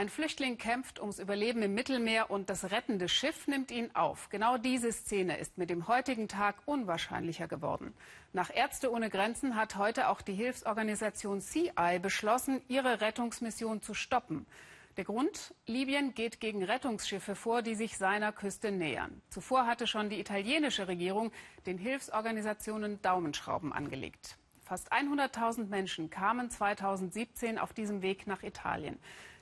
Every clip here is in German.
Ein Flüchtling kämpft ums Überleben im Mittelmeer und das rettende Schiff nimmt ihn auf. Genau diese Szene ist mit dem heutigen Tag unwahrscheinlicher geworden. Nach Ärzte ohne Grenzen hat heute auch die Hilfsorganisation CI beschlossen, ihre Rettungsmission zu stoppen. Der Grund? Libyen geht gegen Rettungsschiffe vor, die sich seiner Küste nähern. Zuvor hatte schon die italienische Regierung den Hilfsorganisationen Daumenschrauben angelegt. Fast 100.000 Menschen kamen 2017 auf diesem Weg nach Italien.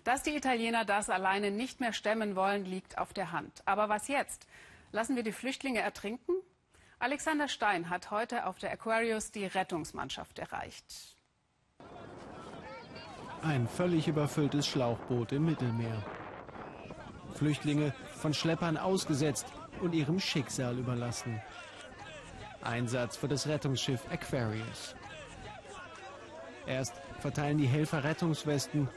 Dass die Italiener das alleine nicht mehr stemmen wollen, liegt auf der Hand. Aber was jetzt? Lassen wir die Flüchtlinge ertrinken? Alexander Stein hat heute auf der Aquarius die Rettungsmannschaft erreicht. Ein völlig überfülltes Schlauchboot im Mittelmeer. Flüchtlinge von Schleppern ausgesetzt und ihrem Schicksal überlassen. Einsatz für das Rettungsschiff Aquarius. Erst verteilen die Helfer Rettungswesten,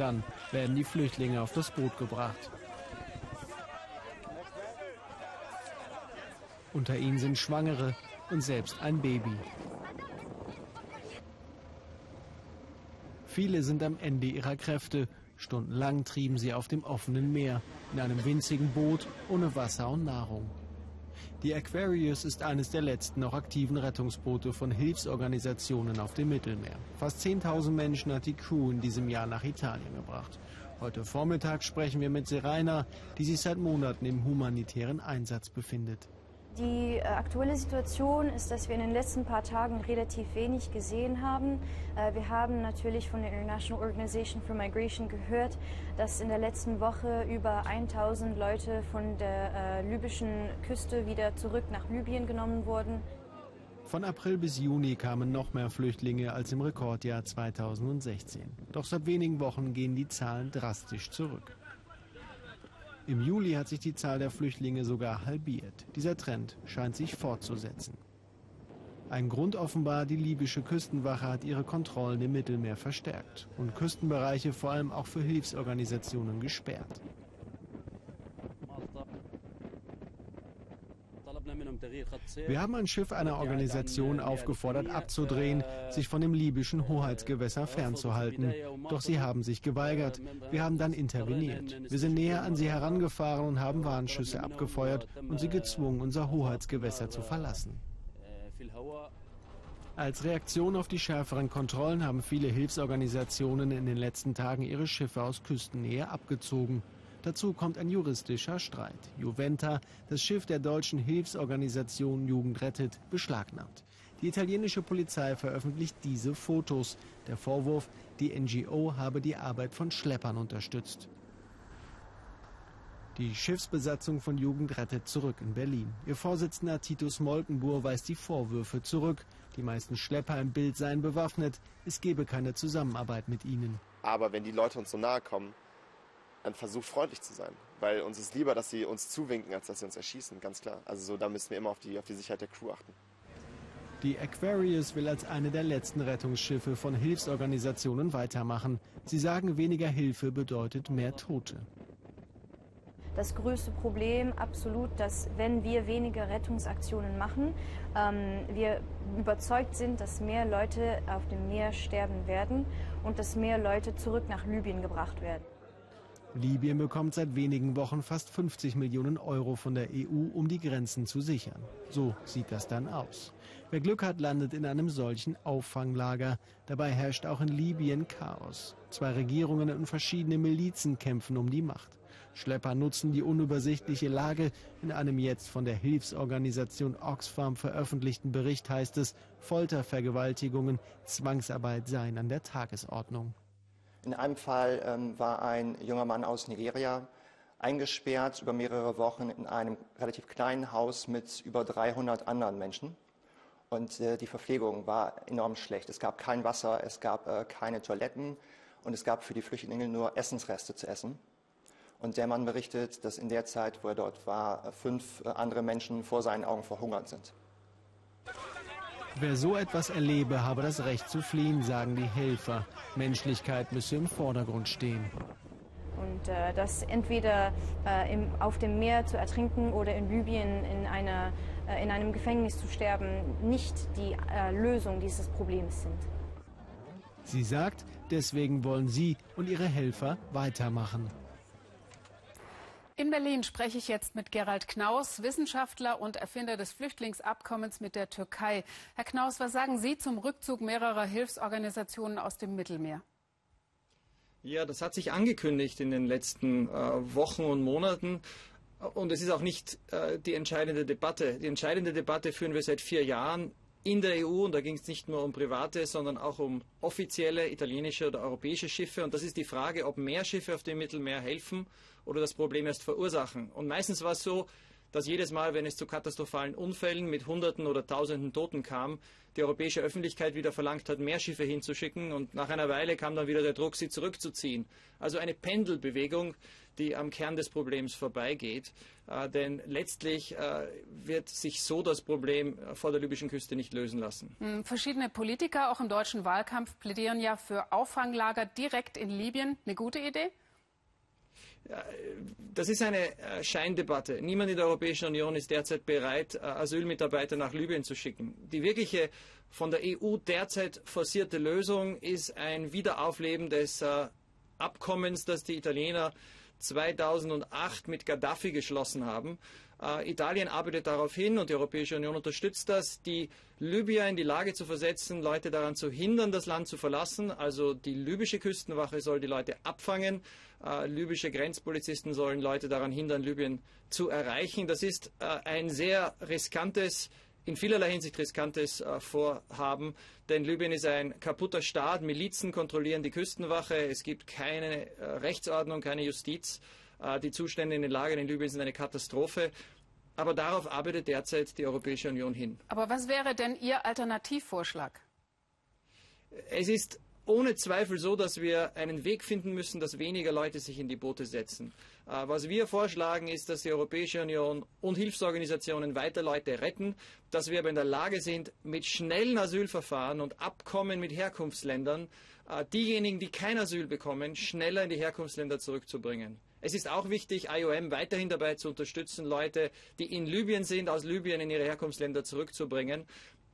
dann werden die Flüchtlinge auf das Boot gebracht. Unter ihnen sind Schwangere und selbst ein Baby. Viele sind am Ende ihrer Kräfte. Stundenlang trieben sie auf dem offenen Meer, in einem winzigen Boot ohne Wasser und Nahrung. Die Aquarius ist eines der letzten noch aktiven Rettungsboote von Hilfsorganisationen auf dem Mittelmeer. Fast 10.000 Menschen hat die Crew in diesem Jahr nach Italien gebracht. Heute Vormittag sprechen wir mit Serena, die sich seit Monaten im humanitären Einsatz befindet. Die äh, aktuelle Situation ist, dass wir in den letzten paar Tagen relativ wenig gesehen haben. Äh, wir haben natürlich von der International Organization for Migration gehört, dass in der letzten Woche über 1000 Leute von der äh, libyschen Küste wieder zurück nach Libyen genommen wurden. Von April bis Juni kamen noch mehr Flüchtlinge als im Rekordjahr 2016. Doch seit wenigen Wochen gehen die Zahlen drastisch zurück. Im Juli hat sich die Zahl der Flüchtlinge sogar halbiert. Dieser Trend scheint sich fortzusetzen. Ein Grund offenbar, die libysche Küstenwache hat ihre Kontrollen im Mittelmeer verstärkt und Küstenbereiche vor allem auch für Hilfsorganisationen gesperrt. Wir haben ein Schiff einer Organisation aufgefordert, abzudrehen, sich von dem libyschen Hoheitsgewässer fernzuhalten. Doch sie haben sich geweigert. Wir haben dann interveniert. Wir sind näher an sie herangefahren und haben Warnschüsse abgefeuert und sie gezwungen, unser Hoheitsgewässer zu verlassen. Als Reaktion auf die schärferen Kontrollen haben viele Hilfsorganisationen in den letzten Tagen ihre Schiffe aus Küstennähe abgezogen. Dazu kommt ein juristischer Streit. Juventa, das Schiff der deutschen Hilfsorganisation Jugend rettet, beschlagnahmt. Die italienische Polizei veröffentlicht diese Fotos. Der Vorwurf, die NGO habe die Arbeit von Schleppern unterstützt. Die Schiffsbesatzung von Jugend rettet zurück in Berlin. Ihr Vorsitzender Titus Molkenbuhr weist die Vorwürfe zurück. Die meisten Schlepper im Bild seien bewaffnet. Es gebe keine Zusammenarbeit mit ihnen. Aber wenn die Leute uns so nahe kommen, versucht freundlich zu sein. Weil uns ist lieber, dass sie uns zuwinken, als dass sie uns erschießen, ganz klar. Also so, da müssen wir immer auf die, auf die Sicherheit der Crew achten. Die Aquarius will als eine der letzten Rettungsschiffe von Hilfsorganisationen weitermachen. Sie sagen, weniger Hilfe bedeutet mehr Tote. Das größte Problem absolut, dass wenn wir weniger Rettungsaktionen machen, ähm, wir überzeugt sind, dass mehr Leute auf dem Meer sterben werden und dass mehr Leute zurück nach Libyen gebracht werden. Libyen bekommt seit wenigen Wochen fast 50 Millionen Euro von der EU, um die Grenzen zu sichern. So sieht das dann aus. Wer Glück hat, landet in einem solchen Auffanglager. Dabei herrscht auch in Libyen Chaos. Zwei Regierungen und verschiedene Milizen kämpfen um die Macht. Schlepper nutzen die unübersichtliche Lage. In einem jetzt von der Hilfsorganisation Oxfam veröffentlichten Bericht heißt es, Foltervergewaltigungen, Zwangsarbeit seien an der Tagesordnung. In einem Fall ähm, war ein junger Mann aus Nigeria eingesperrt über mehrere Wochen in einem relativ kleinen Haus mit über 300 anderen Menschen. Und äh, die Verpflegung war enorm schlecht. Es gab kein Wasser, es gab äh, keine Toiletten und es gab für die Flüchtlinge nur Essensreste zu essen. Und der Mann berichtet, dass in der Zeit, wo er dort war, fünf äh, andere Menschen vor seinen Augen verhungert sind. Wer so etwas erlebe, habe das Recht zu fliehen, sagen die Helfer. Menschlichkeit müsse im Vordergrund stehen. Und äh, das entweder äh, im, auf dem Meer zu ertrinken oder in Libyen in, einer, äh, in einem Gefängnis zu sterben, nicht die äh, Lösung dieses Problems sind. Sie sagt, Deswegen wollen sie und ihre Helfer weitermachen. In Berlin spreche ich jetzt mit Gerald Knaus, Wissenschaftler und Erfinder des Flüchtlingsabkommens mit der Türkei. Herr Knaus, was sagen Sie zum Rückzug mehrerer Hilfsorganisationen aus dem Mittelmeer? Ja, das hat sich angekündigt in den letzten äh, Wochen und Monaten. Und es ist auch nicht äh, die entscheidende Debatte. Die entscheidende Debatte führen wir seit vier Jahren in der EU. Und da ging es nicht nur um private, sondern auch um offizielle italienische oder europäische Schiffe. Und das ist die Frage, ob mehr Schiffe auf dem Mittelmeer helfen oder das Problem erst verursachen. Und meistens war es so, dass jedes Mal, wenn es zu katastrophalen Unfällen mit Hunderten oder Tausenden Toten kam, die europäische Öffentlichkeit wieder verlangt hat, mehr Schiffe hinzuschicken und nach einer Weile kam dann wieder der Druck, sie zurückzuziehen. Also eine Pendelbewegung, die am Kern des Problems vorbeigeht. Äh, denn letztlich äh, wird sich so das Problem vor der libyschen Küste nicht lösen lassen. Hm, verschiedene Politiker, auch im deutschen Wahlkampf, plädieren ja für Auffanglager direkt in Libyen. Eine gute Idee? Das ist eine äh, Scheindebatte. Niemand in der Europäischen Union ist derzeit bereit, äh, Asylmitarbeiter nach Libyen zu schicken. Die wirkliche von der EU derzeit forcierte Lösung ist ein Wiederaufleben des äh, Abkommens, das die Italiener 2008 mit Gaddafi geschlossen haben. Äh, Italien arbeitet darauf hin und die Europäische Union unterstützt das, die Libyer in die Lage zu versetzen, Leute daran zu hindern, das Land zu verlassen. Also die libysche Küstenwache soll die Leute abfangen. Äh, libysche Grenzpolizisten sollen Leute daran hindern, Libyen zu erreichen. Das ist äh, ein sehr riskantes in vielerlei Hinsicht riskantes äh, Vorhaben, denn Libyen ist ein kaputter Staat, Milizen kontrollieren die Küstenwache, es gibt keine äh, Rechtsordnung, keine Justiz, äh, die Zustände in den Lagern in Libyen sind eine Katastrophe. Aber darauf arbeitet derzeit die Europäische Union hin. Aber was wäre denn Ihr Alternativvorschlag? Es ist ohne Zweifel so, dass wir einen Weg finden müssen, dass weniger Leute sich in die Boote setzen. Äh, was wir vorschlagen, ist, dass die Europäische Union und Hilfsorganisationen weiter Leute retten, dass wir aber in der Lage sind, mit schnellen Asylverfahren und Abkommen mit Herkunftsländern äh, diejenigen, die kein Asyl bekommen, schneller in die Herkunftsländer zurückzubringen. Es ist auch wichtig, IOM weiterhin dabei zu unterstützen, Leute, die in Libyen sind, aus Libyen in ihre Herkunftsländer zurückzubringen.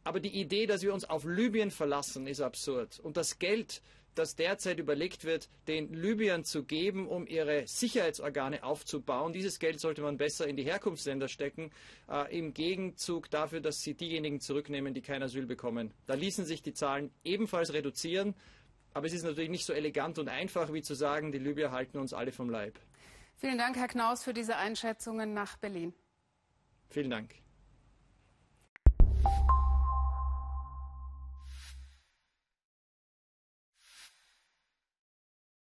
Aber die Idee, dass wir uns auf Libyen verlassen, ist absurd. Und das Geld, das derzeit überlegt wird, den Libyern zu geben, um ihre Sicherheitsorgane aufzubauen, dieses Geld sollte man besser in die Herkunftsländer stecken, äh, im Gegenzug dafür, dass sie diejenigen zurücknehmen, die kein Asyl bekommen. Da ließen sich die Zahlen ebenfalls reduzieren. Aber es ist natürlich nicht so elegant und einfach, wie zu sagen, die Libyer halten uns alle vom Leib. Vielen Dank, Herr Knaus, für diese Einschätzungen nach Berlin. Vielen Dank.